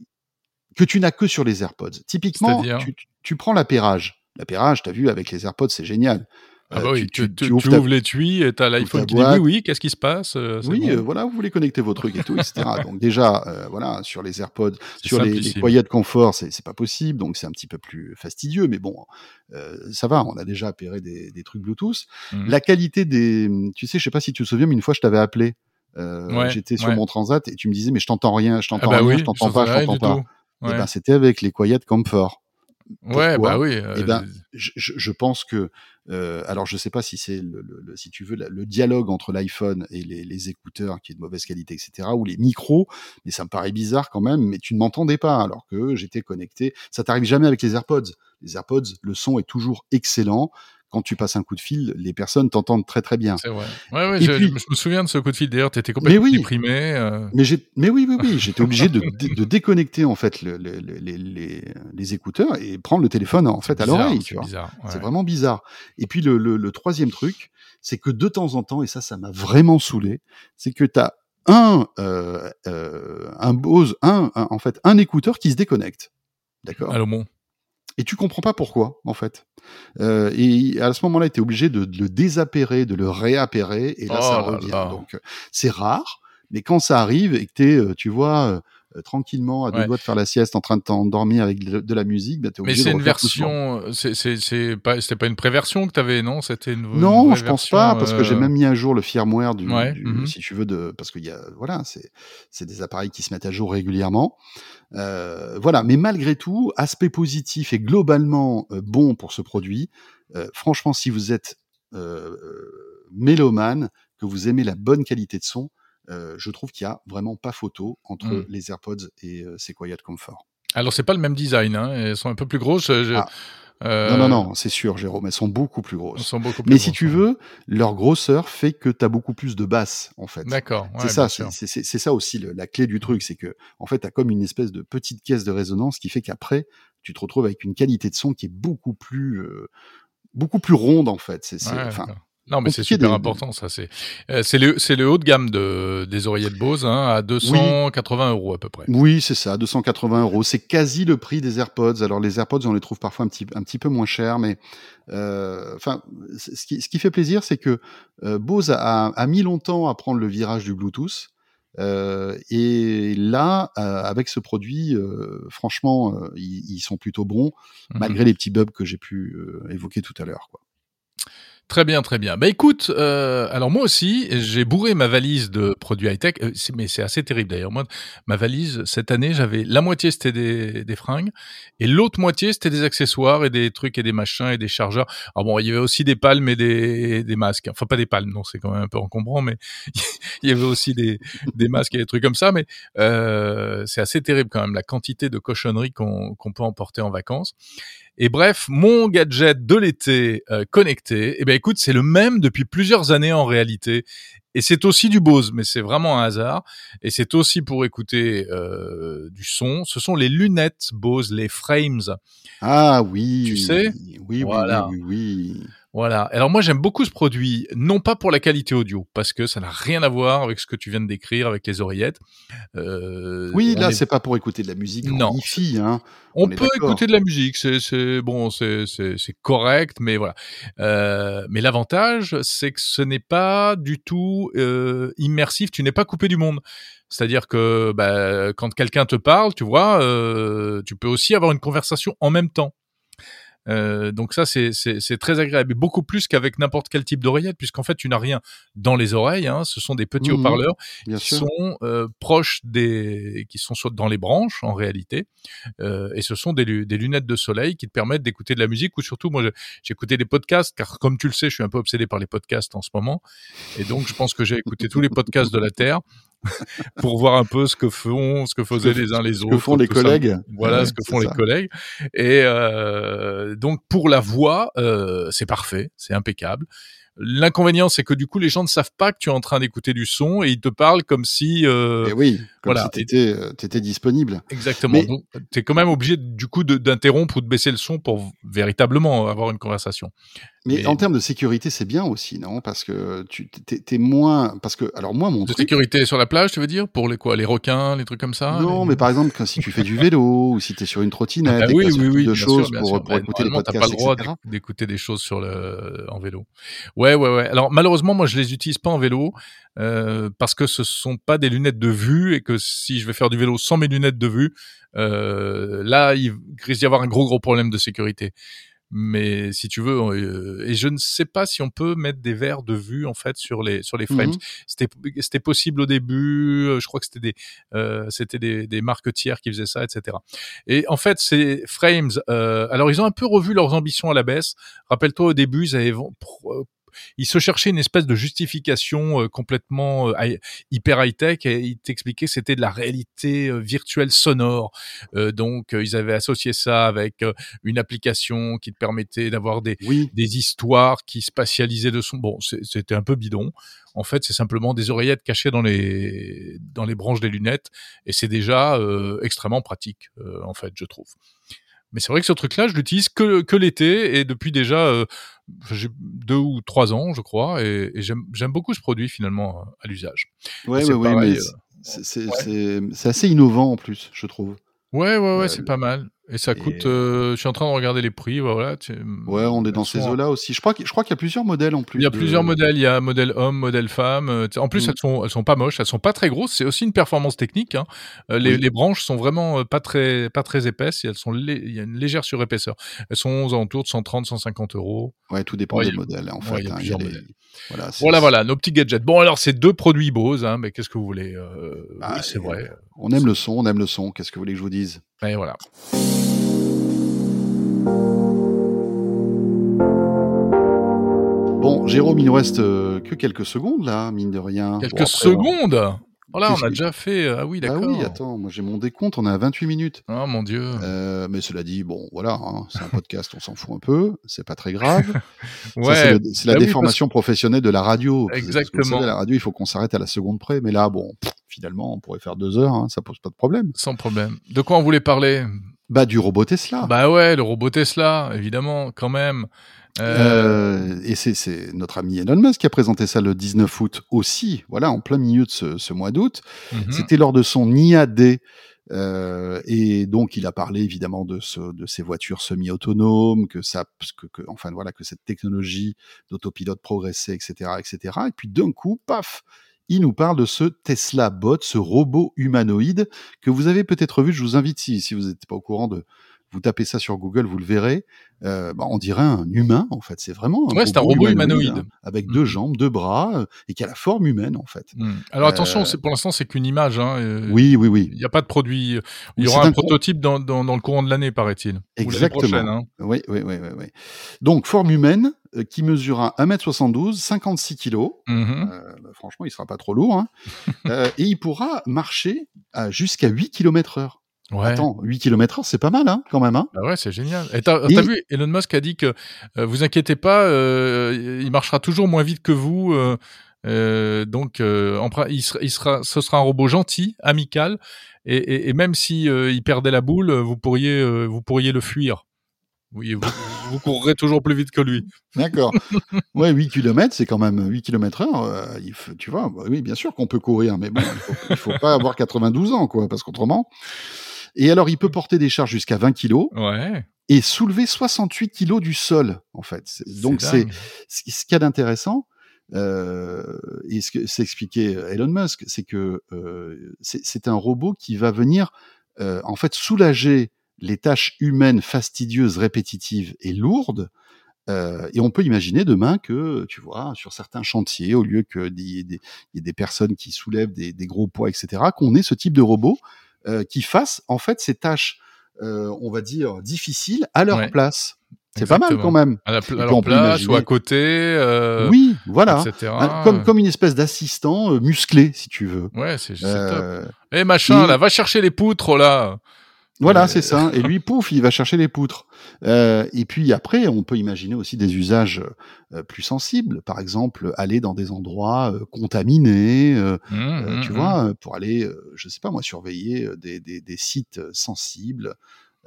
que tu n'as que sur les AirPods. Typiquement, tu, tu prends l'appairage. L'appairage, tu as vu, avec les AirPods, c'est génial. Ah Euh, bah oui, tu, tu- tu ouvres ouvres, ta- l'étui et t'as l'iPhone qui dit oui, oui, qu'est-ce qui se passe euh, Oui, bon. euh, voilà, vous voulez connecter vos trucs et tout, etc. [LAUGHS] donc déjà, euh, voilà, sur les AirPods, sur les, les simplissime. Quiet Comfort, c'est pas possible, donc c'est un petit peu plus fastidieux, mais bon, euh, ça va, on a déjà appairé des, des trucs Bluetooth. Mhm. La qualité des, tu sais, je sais pas si tu te souviens, mais une fois je t'avais appelé, Ouais, j'étais sur ouais. mon transat et tu me disais mais je t'entends rien, je Ah t'entends bah rien, oui, je t'entends pas, je t'entends pas. Et Ouais, ben c'était avec les Quiet Comfort. Ouais bah oui. Eh ben, je, pense que, euh, alors je sais pas si c'est le, le- le- si tu veux le dialogue entre l'iPhone et les, les écouteurs qui est de mauvaise qualité, etc., ou les micros, mais ça me paraît bizarre quand même. Mais tu ne m'entendais pas alors que j'étais connecté. Ça t'arrive jamais avec les AirPods. Les AirPods, le son est toujours excellent. Quand tu passes un coup de fil, les personnes t'entendent très très bien. c'est vrai. Ouais, ouais, Et je, puis- je me souviens de ce coup de fil. D'ailleurs, t'étais complètement oui. déprimé. euh, Mais, j'ai, mais oui, oui, oui, j'étais obligé de, [LAUGHS] dé- de déconnecter en fait le- le- le- les, les, les écouteurs et prendre le téléphone en fait à l'oreille. C'est Tu bizarre. C'est vraiment bizarre. Et puis le, le, le troisième truc, c'est que de temps en temps, et ça, ça m'a vraiment saoulé, c'est que tu as un, euh, euh, un Bose, un, un- en fait, un écouteur qui se déconnecte. D'accord? Allô, bon. Et tu comprends pas pourquoi, en fait. Euh, et à ce moment-là, tu es obligé de, de le désappairer, de le réappairer, et là, Oh ça revient. là. Donc, euh, c'est rare, mais quand ça arrive et que es, tu vois, euh, euh, tranquillement, à deux Ouais. doigts de faire la sieste, en train de t'endormir avec de, de la musique, bah, Mais c'est une version. C'est c'est c'est pas c'était pas une préversion que t'avais non? C'était une. Non, je pense version, pas, parce que j'ai euh, même mis à jour le firmware du, Ouais, du- mhm. si tu veux, de, parce qu'il y a, voilà, c'est, c'est des appareils qui se mettent à jour régulièrement. Euh, voilà, mais malgré tout, aspect positif et globalement euh, bon pour ce produit. Euh, franchement, si vous êtes euh, euh, mélomane, que vous aimez la bonne qualité de son, euh, je trouve qu'il y a vraiment pas photo entre Mm. les AirPods et euh, ces Quiet Comfort. Alors c'est pas le même design. Hein. Elles sont un peu plus grosses. je- je- Ah. euh, Non, non, non, c'est sûr, Jérôme, elles sont beaucoup plus Elles grosses. sont beaucoup plus Mais si tu ouais. veux, leur grosseur fait que tu as beaucoup plus de basses, en fait. D'accord. ouais, c'est ça, c'est ça aussi le- la clé du truc, c'est que en fait, tu as comme une espèce de petite caisse de résonance qui fait qu'après, tu te retrouves avec une qualité de son qui est beaucoup plus, euh, beaucoup plus ronde en fait. C'est, Ouais. Non, mais c'est super de- important, ça. C'est euh, c'est le, c'est le haut de gamme de, des oreillettes Bose, hein, à 280 euros à peu près. oui, c'est ça, 280 euros. C'est quasi le prix des AirPods. Alors les AirPods, on les trouve parfois un petit, un petit peu moins chers, mais euh, enfin, ce qui, ce qui fait plaisir, c'est que euh, Bose a, a mis longtemps à prendre le virage du Bluetooth. Euh, et là, euh, avec ce produit, euh, franchement, euh, ils, ils sont plutôt bons, Mhm. malgré les petits bugs que j'ai pu euh, évoquer tout à l'heure. Très bien, très bien. Bah écoute, euh, alors moi aussi, j'ai bourré ma valise de produits high-tech, euh, mais c'est assez terrible d'ailleurs. Moi, ma valise, cette année, j'avais la moitié c'était des, fringues, et l'autre moitié c'était des accessoires et des trucs et des machins et des chargeurs. Alors bon, il y avait aussi des palmes et des, masques. Enfin, pas des palmes, non, c'est quand même un peu encombrant, mais [LAUGHS] il y avait aussi des, masques et des trucs comme ça. Mais euh, c'est assez terrible quand même la quantité de cochonneries qu'on peut emporter en vacances. Et bref, mon gadget de l'été euh, connecté, eh ben écoute, c'est le même depuis plusieurs années en réalité. Et c'est aussi du Bose, mais c'est vraiment un hasard. Et c'est aussi pour écouter euh, du son. Ce sont les lunettes Bose, les Frames. Ah oui, Tu sais? Oui, oui, Voilà. oui, oui, oui. Voilà. Alors moi j'aime beaucoup ce produit, non pas pour la qualité audio, parce que ça n'a rien à voir avec ce que tu viens de décrire avec les oreillettes. Euh, Oui, là, est- c'est pas pour écouter de la musique Non. hein. on, peut écouter de la musique, c'est bon, c'est correct, mais voilà. Euh, mais l'avantage, c'est que ce n'est pas du tout euh, immersif. Tu n'es pas coupé du monde. C'est-à-dire que bah, quand quelqu'un te parle, tu vois, euh, tu peux aussi avoir une conversation en même temps. Euh, donc ça c'est très agréable, et beaucoup plus qu'avec n'importe quel type d'oreillette, puisqu'en fait tu n'as rien dans les oreilles. Hein, ce sont des petits Mhm, haut-parleurs qui sûr. sont euh, proches des, qui sont dans les branches en réalité, euh, et ce sont des, lu- des lunettes de soleil qui te permettent d'écouter de la musique ou surtout moi écouté des podcasts car comme tu le sais je suis un peu obsédé par les podcasts en ce moment et donc je pense que j'ai écouté tous les podcasts de la terre [LAUGHS] pour voir un peu ce que font, ce que faisaient les uns les Ce autres, que font les ça. collègues. Voilà Ouais, ce que font les collègues. Et euh, donc pour la voix, euh, c'est parfait, c'est impeccable. L'inconvénient, c'est que du coup, les gens ne savent pas que tu es en train d'écouter du son et ils te parlent comme si, euh, Et oui, comme voilà. si t'étais, euh, t'étais disponible. exactement. Mais- Donc, t'es quand même obligé du coup d'interrompre ou de baisser le son pour véritablement avoir une conversation. Mais, Mais- en termes de sécurité, c'est bien aussi, non? Parce que tu t'es, moins, parce que alors moi mon De truc. sécurité sur la plage, tu veux dire? Pour les quoi, les requins, les trucs comme ça? Non, les- mais par exemple, quand si tu fais du vélo ou si tu es sur une trottinette, Ah oui, que t'as ce oui, type oui, de choses sûr, pour, pour Bah, écouter les normalement, t'as podcasts, pas le droit d'écouter des choses sur le en vélo. Ouais, ouais, ouais. Alors malheureusement, moi, je les utilise pas en vélo euh, parce que ce sont pas des lunettes de vue et que si je vais faire du vélo sans mes lunettes de vue, euh, là, il risque d'y avoir un gros, gros problème de sécurité. Mais si tu veux, euh, et je ne sais pas si on peut mettre des verres de vue en fait sur les sur les frames. Mhm. C'était c'était possible au début. Je crois que c'était des c'était des, des marques tiers qui faisaient ça, etc. Et en fait, ces frames, alors ils ont un peu revu leurs ambitions à la baisse. Rappelle-toi au début, ils avaient ils se cherchaient une espèce de justification euh, complètement euh, hyper high tech et ils t'expliquaient que c'était de la réalité euh, virtuelle sonore. Donc ils avaient associé ça avec une application qui te permettait d'avoir des Oui, des histoires qui spatialisaient le son. Bon, c'était un peu bidon. En fait, c'est simplement des oreillettes cachées dans les dans les branches des lunettes, et c'est déjà euh, extrêmement pratique, euh, en fait, je trouve. Mais c'est vrai que ce truc-là, je l'utilise que, que l'été et depuis déjà euh, j'ai deux ou trois ans, je crois, et, et j'aime beaucoup ce produit finalement à l'usage. ouais, c'est ouais, mais euh, c'est, ouais. c'est, c'est assez innovant en plus, je trouve. Ouais, ouais, ouais, c'est pas mal. Et ça et- coûte. euh, je suis en train de regarder les prix. Voilà. tu- Ouais, on est dans ces eaux-là aussi. Je crois, qu'il- y a plusieurs modèles en plus. Il y a de- plusieurs modèles. Il y a modèle homme, modèle femme. euh, En plus, Mm. elles sont, elles sont pas moches. Elles sont pas très grosses. C'est aussi une performance technique. Hein. Euh, les, Oui. les branches sont vraiment pas très, pas très épaisses. Et elles sont, lé- il y a une légère surépaisseur. Elles sont aux alentours de 130, 150 euros. Ouais, tout dépend Ouais, des a- modèles, en fait. hein. les- modèles. Voilà, Voilà, voilà, nos petits gadgets. Bon, alors c'est deux produits Bose, hein, mais qu'est-ce que vous voulez euh, Ah, Oui, c'est vrai. On aime le son, on aime le son. Qu'est-ce que vous voulez que je vous dise? Et voilà. Bon, Jérôme, il nous reste euh, que quelques secondes là, mine de rien. Quelques Bon, après, on- secondes. Voilà, Qu'est-ce on a déjà fait. Ah oui, Ah d'accord. oui, attends, moi j'ai mon décompte, on est à 28 minutes. Ah mon dieu. Euh, mais cela dit, bon, voilà, hein, c'est un podcast, on s'en fout un peu, c'est pas très grave. [LAUGHS] Ouais. c'est la bah oui, déformation professionnelle de la radio. Exactement. savez, la radio, il faut qu'on s'arrête à la seconde près. Mais là, bon, pff, finalement, on pourrait faire deux heures, hein, ça pose pas de problème. Sans problème. De quoi on voulait parler? Bah, du robot Tesla. Bah ouais, le robot Tesla, évidemment, quand même. Euh, Euh, et c'est- notre ami Elon Musk qui a présenté ça le 19 août aussi, voilà, en plein milieu de ce, ce mois d'août. mhm. C'était lors de son IAD. Euh, et donc, il a parlé évidemment de, ce, de ces voitures semi-autonomes, que ça, que, que- enfin voilà, que cette technologie d'autopilote progressait, etc., etc. Et puis d'un coup, paf, il nous parle de ce Tesla Bot, ce robot humanoïde que vous avez peut-être vu. Je vous invite, si, si vous n'êtes pas au courant, de vous tapez ça sur Google, vous le verrez. Euh, bah, on dirait un humain en fait. C'est vraiment un Ouais, c'est un robot humanoïde. hein, avec deux Mhm. jambes, deux bras euh, et qui a la forme humaine en fait. Hmm. Alors attention, Euh, pour l'instant c'est qu'une image. Hein, euh, Oui, oui, oui. Il n'y a pas de produit. Il Oui, y aura un, prototype dans, dans, dans le courant de l'année, paraît-il. Exactement. prochaine, hein. Oui, oui, oui, oui, oui. Donc, forme humaine euh, qui mesura 1m72, 56 kg. Euh, bah, franchement, il sera pas trop lourd. Hein. [LAUGHS] Euh, et il pourra marcher à jusqu'à 8 km heure. Ouais. Attends, 8 km heure, c'est pas mal, hein, quand même. Hein. Bah ouais, c'est génial. Et t'as Et- vu, Elon Musk a dit que euh, vous inquiétez pas, euh, il marchera toujours moins vite que vous. euh, euh, donc, euh, il sera, il sera, ce sera un robot gentil, amical, et, et, et même si euh, il perdait la boule, vous pourriez, euh, vous pourriez le fuir. Oui, vous, [LAUGHS] vous courrez toujours plus vite que lui. D'accord. [LAUGHS] Ouais, 8 km, c'est quand même 8 km heure. euh, il faut- tu vois, bah oui, bien sûr qu'on peut courir, mais bon, il faut, il faut pas avoir 92 ans, quoi, parce qu'autrement. Et alors, il peut porter des charges jusqu'à 20 kilos Ouais. et soulever 68 kilos du sol, en fait. Donc, c'est ce qu'il y a d'intéressant. Euh, et ce que s'expliquait Elon Musk, c'est que euh, c'est un robot qui va venir euh, en fait soulager les tâches humaines fastidieuses, répétitives et lourdes. Et on peut imaginer demain que, tu vois, sur certains chantiers, au lieu qu'il y, ait des- y ait des personnes qui soulèvent des, des gros poids, etc., qu'on ait ce type de robot euh, qui fasse en fait ces tâches, euh, on va dire, difficiles à leur Ouais. place. C'est pas mal quand même. À, la, à on leur place imaginer- ou à côté. euh, oui, voilà. Etc. Comme, comme une espèce d'assistant euh, musclé, si tu veux. Ouais, c'est c'est top. Euh, Eh machin, et- là, va chercher les poutres, là. Voilà, Euh, c'est ça. Et lui, pouf, il va chercher les poutres. Euh, et puis après, on peut imaginer aussi des usages euh, plus sensibles. Par exemple, aller dans des endroits euh, contaminés, euh, Mmh, euh, mmh, tu mmh. vois, pour aller, je sais pas moi, surveiller des, des, des sites sensibles.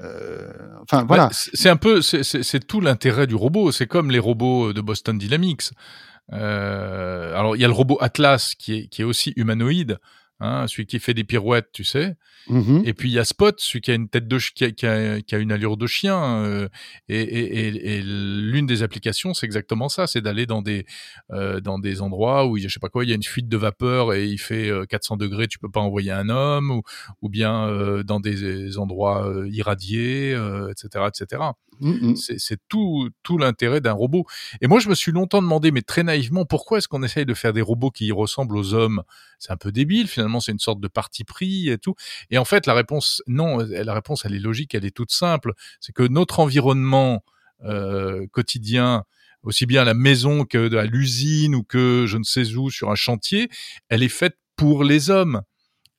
Euh, enfin, voilà. Bah, c'est c'est un peu, c'est tout l'intérêt du robot. C'est comme les robots de Boston Dynamics. Euh, alors, il y a le robot Atlas qui est, qui est aussi humanoïde, hein, celui qui fait des pirouettes, tu sais. Mhm. Et puis il y a Spot, celui qui a une tête de qui a, qui a- qui a une allure de chien. euh, et et, et, et l'une des applications, c'est exactement ça, c'est d'aller dans des euh, dans des endroits où il y a, je sais pas quoi, il y a une fuite de vapeur et il fait euh, 400 degrés, tu peux pas envoyer un homme, ou, ou bien euh, dans des, endroits irradiés, etc., etc. C'est tout l'intérêt d'un robot. Et moi, je me suis longtemps demandé, mais très naïvement, pourquoi est-ce qu'on essaye de faire des robots qui ressemblent aux hommes? C'est un peu débile, finalement, c'est une sorte de parti pris et tout. Et en fait, la réponse, non, la réponse, elle est logique, elle est toute simple. C'est que notre environnement euh, quotidien, aussi bien à la maison que à l'usine ou que je ne sais où sur un chantier, elle est faite pour les hommes.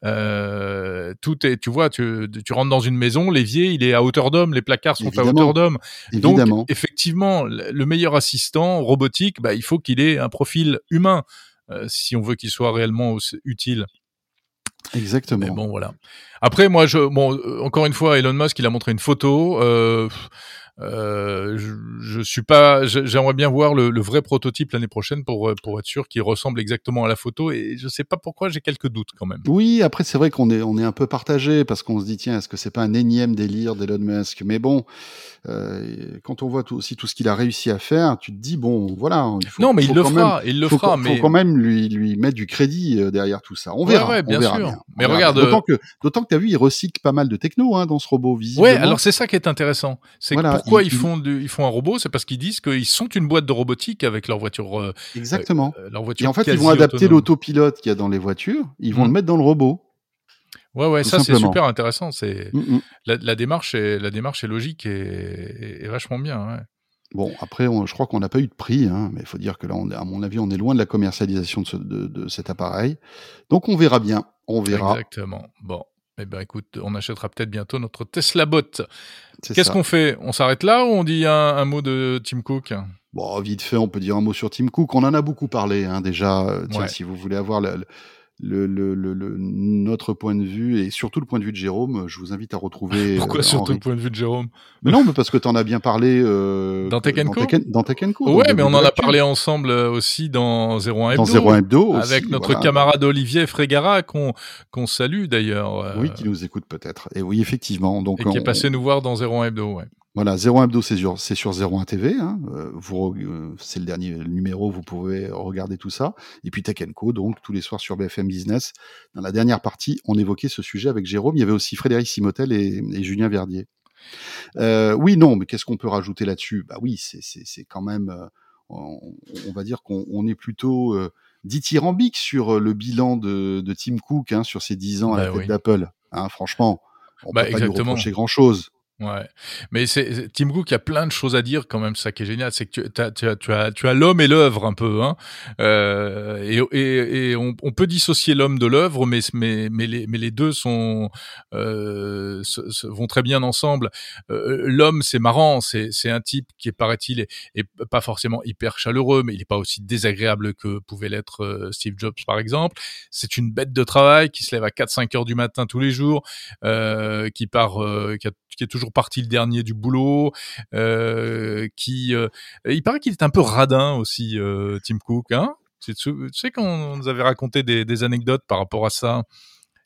Euh, tout est, tu vois, tu, tu rentres dans une maison, l'évier, il est à hauteur d'homme, les placards sont à hauteur d'homme. Donc, effectivement, le le meilleur assistant robotique, bah, il faut qu'il ait un profil humain euh, si on veut qu'il soit réellement utile. Exactement. Mais bon, voilà. Après, moi, je, bon, euh, encore une fois, Elon Musk, il a montré une photo. Euh, euh, je, je suis pas. J'aimerais bien voir le, le vrai prototype l'année prochaine pour euh, pour être sûr qu'il ressemble exactement à la photo. Et je sais pas pourquoi, j'ai quelques doutes quand même. Oui, après c'est vrai qu'on est on est un peu partagé parce qu'on se dit tiens est-ce que c'est pas un énième délire d'Elon Musk? Mais bon, euh, quand on voit tout, aussi tout ce qu'il a réussi à faire, tu te dis bon voilà. Il faut, non, mais faut il le fera, Même, il le faut, fera. faut mais quand même lui lui mettre du crédit euh, derrière tout ça. On verra. ouais, on bien verra sûr. bien. On Mais regarde. D'autant que d'autant que t'as vu il recycle pas mal de techno hein, dans ce robot visiblement. Ouais, alors c'est ça qui est intéressant. C'est Voilà, pourquoi il- ils, font du, ils font un robot, c'est parce qu'ils disent qu'ils sont une boîte de robotique avec leur voiture, euh, exactement. euh, leur Et en fait ils vont adapter l'autopilote qu'il y a dans les voitures, ils vont Mm. le mettre dans le robot. Ouais, ouais, tout ça c'est super intéressant. C'est Mm, mm. la, la démarche est la démarche est logique et, et- et vachement bien. Ouais. Bon, après, on- je crois qu'on n'a pas eu de prix, hein, mais il faut dire que là, on, à mon avis, on est loin de la commercialisation de, ce- de- de cet appareil. Donc, on verra bien. On verra. Exactement. Bon. Eh ben écoute, on achètera peut-être bientôt notre Tesla Bot. Qu'est-ce qu'on fait? On s'arrête là ou on dit un, un mot de Tim Cook? Bon, vite fait, on peut dire un mot sur Tim Cook. On en a beaucoup parlé, hein, déjà. Euh, Tiens, Ouais. si vous voulez avoir le, le, le- le- le- notre point de vue et surtout le point de vue de Jérôme, je vous invite à retrouver. [LAUGHS] Pourquoi euh, surtout le point de vue de Jérôme? Mais non, mais parce que tu en as bien parlé. euh, Dans dans Co dans Tech Co, Ouais, mais on en a parlé ensemble euh, aussi dans 01 Hebdo. Dans 01 Hebdo aussi, avec notre voilà. camarade Olivier Frégara qu'on qu'on salue d'ailleurs. euh, Oui, qui nous écoute peut-être. Et oui, effectivement. Donc, et qui est on- passé nous voir dans 01 Hebdo. Ouais. Voilà, 01 Hebdo, c'est sur, c'est sur 01 TV. Hein. Euh, vous, euh, c'est le dernier numéro, vous pouvez regarder tout ça. Et puis Tech Co, donc tous les soirs sur BFM Business. Dans la dernière partie, on évoquait ce sujet avec Jérôme. Il y avait aussi Frédéric Simotel et, et Julien Verdier. Euh, oui, non, mais qu'est-ce qu'on peut rajouter là-dessus? Bah oui, c'est, c'est, c'est quand même, euh, on, on va dire qu'on on est plutôt euh, dithyrambique sur le bilan de, de Tim Cook hein, sur ses 10 ans à la Bah tête oui. d'Apple. Hein, franchement, on Bah, peut pas lui reprocher grand-chose. Ouais, mais c'est Tim Cook, il y a plein de choses à dire quand même. Ça qui est génial, c'est que tu, t'as- tu as, tu as, tu as l'homme et l'œuvre un peu, hein. Euh, et, et, et on, peut dissocier l'homme de l'œuvre, mais mais mais les mais les deux sont euh, vont très bien ensemble. Euh, l'homme, c'est marrant, c'est c'est un type qui paraît-il est, est pas forcément hyper chaleureux, mais il est pas aussi désagréable que pouvait l'être euh, Steve Jobs par exemple. C'est une bête de travail qui se lève à 4-5 heures du matin tous les jours, euh, qui part, euh, qui, a, qui est toujours parti le dernier du boulot, euh, qui, euh, il paraît qu'il est un peu radin aussi, euh, Tim Cook, hein tu, tu sais qu'on nous avait raconté des, des, anecdotes par rapport à ça.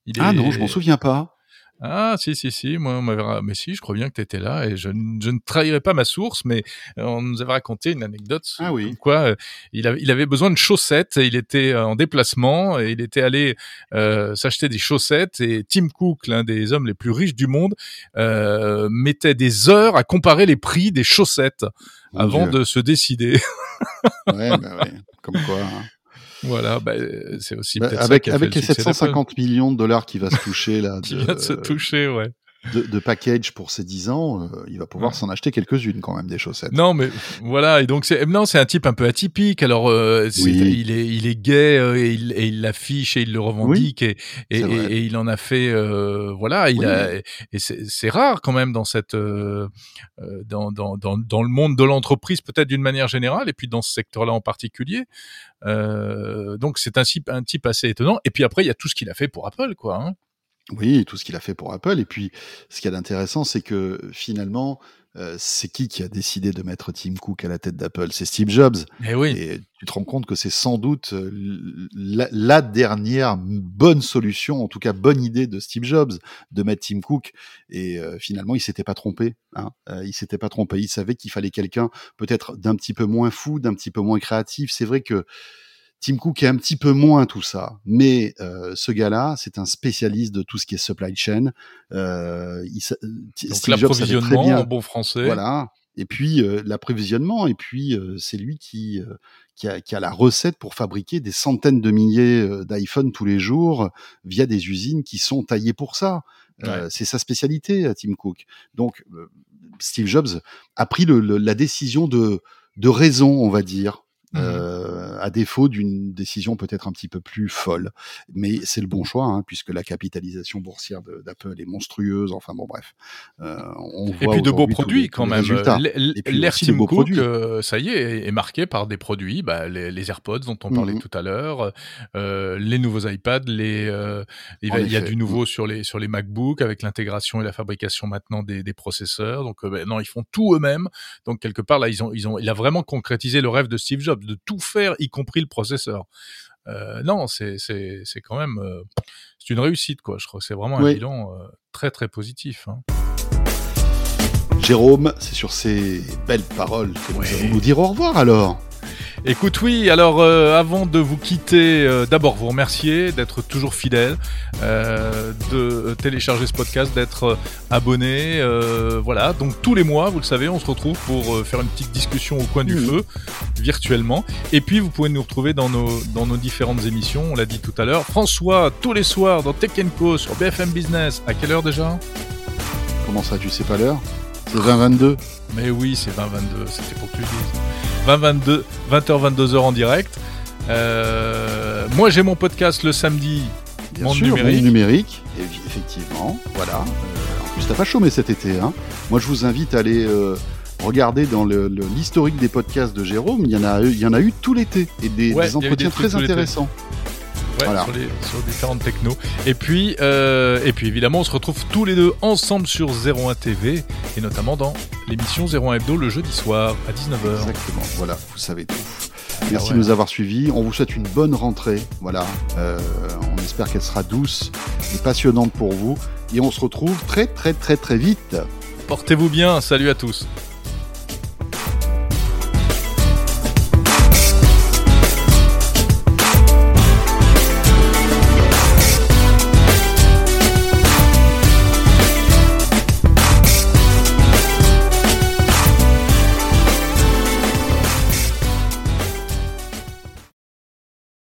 Il ah non, je m'en souviens pas. Ah, si, si, si, moi, on m'avait, mais si, je crois bien que tu étais là et je, je, ne trahirai pas ma source, mais euh, on nous avait raconté une anecdote. Ah oui. Quoi, euh, il, avait, il avait besoin de chaussettes et il était en déplacement et il était allé euh, s'acheter des chaussettes et Tim Cook, l'un des hommes les plus riches du monde, euh, mettait des heures à comparer les prix des chaussettes Mon avant Dieu. de se décider. ouais, bah ouais, comme quoi. Hein. Voilà, bah, c'est aussi bah, avec avec les 750 millions de dollars qui va se toucher là. [LAUGHS] qui vient de se toucher, ouais. De, de, package pour ces 10 ans, euh, il va pouvoir ouais. s'en acheter quelques-unes quand même des chaussettes. Non, mais voilà, et donc c'est non, c'est un type un peu atypique. Alors euh, oui. il est il est gay euh, et il et il l'affiche et il le revendique oui, et, et, et, il en a fait euh, voilà, il oui. a et c'est rare quand même dans cette euh, dans, dans dans dans le monde de l'entreprise peut-être d'une manière générale et puis dans ce secteur-là en particulier. Euh, donc c'est un type un type assez étonnant. Et puis après il y a tout ce qu'il a fait pour Apple, quoi. Hein. Oui, tout ce qu'il a fait pour Apple. Et puis, ce qu'il y a d'intéressant, c'est que finalement, euh, c'est qui qui a décidé de mettre Tim Cook à la tête d'Apple? C'est Steve Jobs. Et, oui. et tu te rends compte que c'est sans doute la, la, dernière bonne solution, en tout cas bonne idée de Steve Jobs, de mettre Tim Cook. Et euh, finalement, il s'était pas trompé. Hein. Euh, il s'était pas trompé. Il savait qu'il fallait quelqu'un peut-être d'un petit peu moins fou, d'un petit peu moins créatif. C'est vrai que Tim Cook est un petit peu moins tout ça, mais euh, ce gars-là, c'est un spécialiste de tout ce qui est supply chain. Euh, il, Donc l'approvisionnement en bon français. Voilà. Et puis euh, l'approvisionnement, et puis euh, c'est lui qui, euh, qui a, qui, a, la recette pour fabriquer des centaines de milliers euh, d'iPhone tous les jours via des usines qui sont taillées pour ça. Ouais. c'est sa spécialité, Tim Cook. Donc Steve Jobs a pris le, le, la décision de, de raison, on va dire, Mmh. Euh, à défaut d'une décision peut-être un petit peu plus folle. Mais c'est le bon choix, hein, puisque la capitalisation boursière d'Apple est monstrueuse. Enfin bon, bref. Euh, on voit et puis de beaux produits quand même. L'air Tim Cook, euh, ça y est, est marqué par des produits, bah, les, les, AirPods dont on parlait mmh. tout à l'heure, euh, les nouveaux iPads, les, euh, il, y a du nouveau mmh. sur les sur les MacBooks avec l'intégration et la fabrication maintenant des, des processeurs. Donc bah, non, ils font tout eux-mêmes. Donc quelque part là, ils ont ils ont, il a vraiment concrétisé le rêve de Steve Jobs de tout faire, y compris le processeur. Euh, non, c'est quand même euh, c'est une réussite quoi. Je crois que c'est vraiment un oui. bilan euh, très très positif. Hein. Jérôme, c'est sur ces belles paroles que nous allons nous dire au revoir alors. Écoute, oui, alors euh, avant de vous quitter, euh, d'abord vous remercier d'être toujours fidèle, euh, de télécharger ce podcast, d'être abonné. Voilà, donc tous les mois, vous le savez, on se retrouve pour faire une petite discussion au coin du mmh. feu, virtuellement. Et puis vous pouvez nous retrouver dans nos, dans nos différentes émissions, on l'a dit tout à l'heure. François, tous les soirs dans Tech Co sur BFM Business. À quelle heure déjà? Comment ça, tu sais pas l'heure? 2022 Mais oui, c'est 2022, c'était pour que tu le dises. 20, 22, 20h, 22h en direct. Euh, moi, j'ai mon podcast le samedi. Bien monde sûr, numérique. Monde numérique, effectivement. Voilà. Euh, en plus, t'as pas chômé cet été. Hein. Moi, je vous invite à aller euh, regarder dans l'historique des podcasts de Jérôme. Il y en a, il y en a eu tout l'été et des, ouais, des entretiens des très intéressants. Ouais, voilà. sur, les, sur différentes technos. Et puis, euh, et puis évidemment, on se retrouve tous les deux ensemble sur 01 TV et notamment dans l'émission 01 Hebdo le jeudi soir à 19h. Exactement, voilà, vous savez tout. Merci ah ouais. de nous avoir suivis. On vous souhaite une bonne rentrée. Voilà, euh, on espère qu'elle sera douce et passionnante pour vous. Et on se retrouve très très très très vite. Portez-vous bien. Salut à tous.